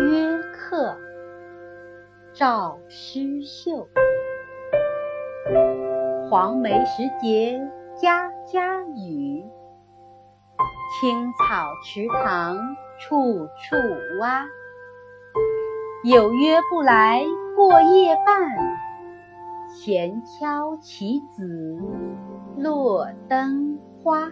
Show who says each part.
Speaker 1: 约客赵师秀黄梅时节家家雨，青草池塘处处蛙。有约不来过夜半，闲敲棋子落灯花。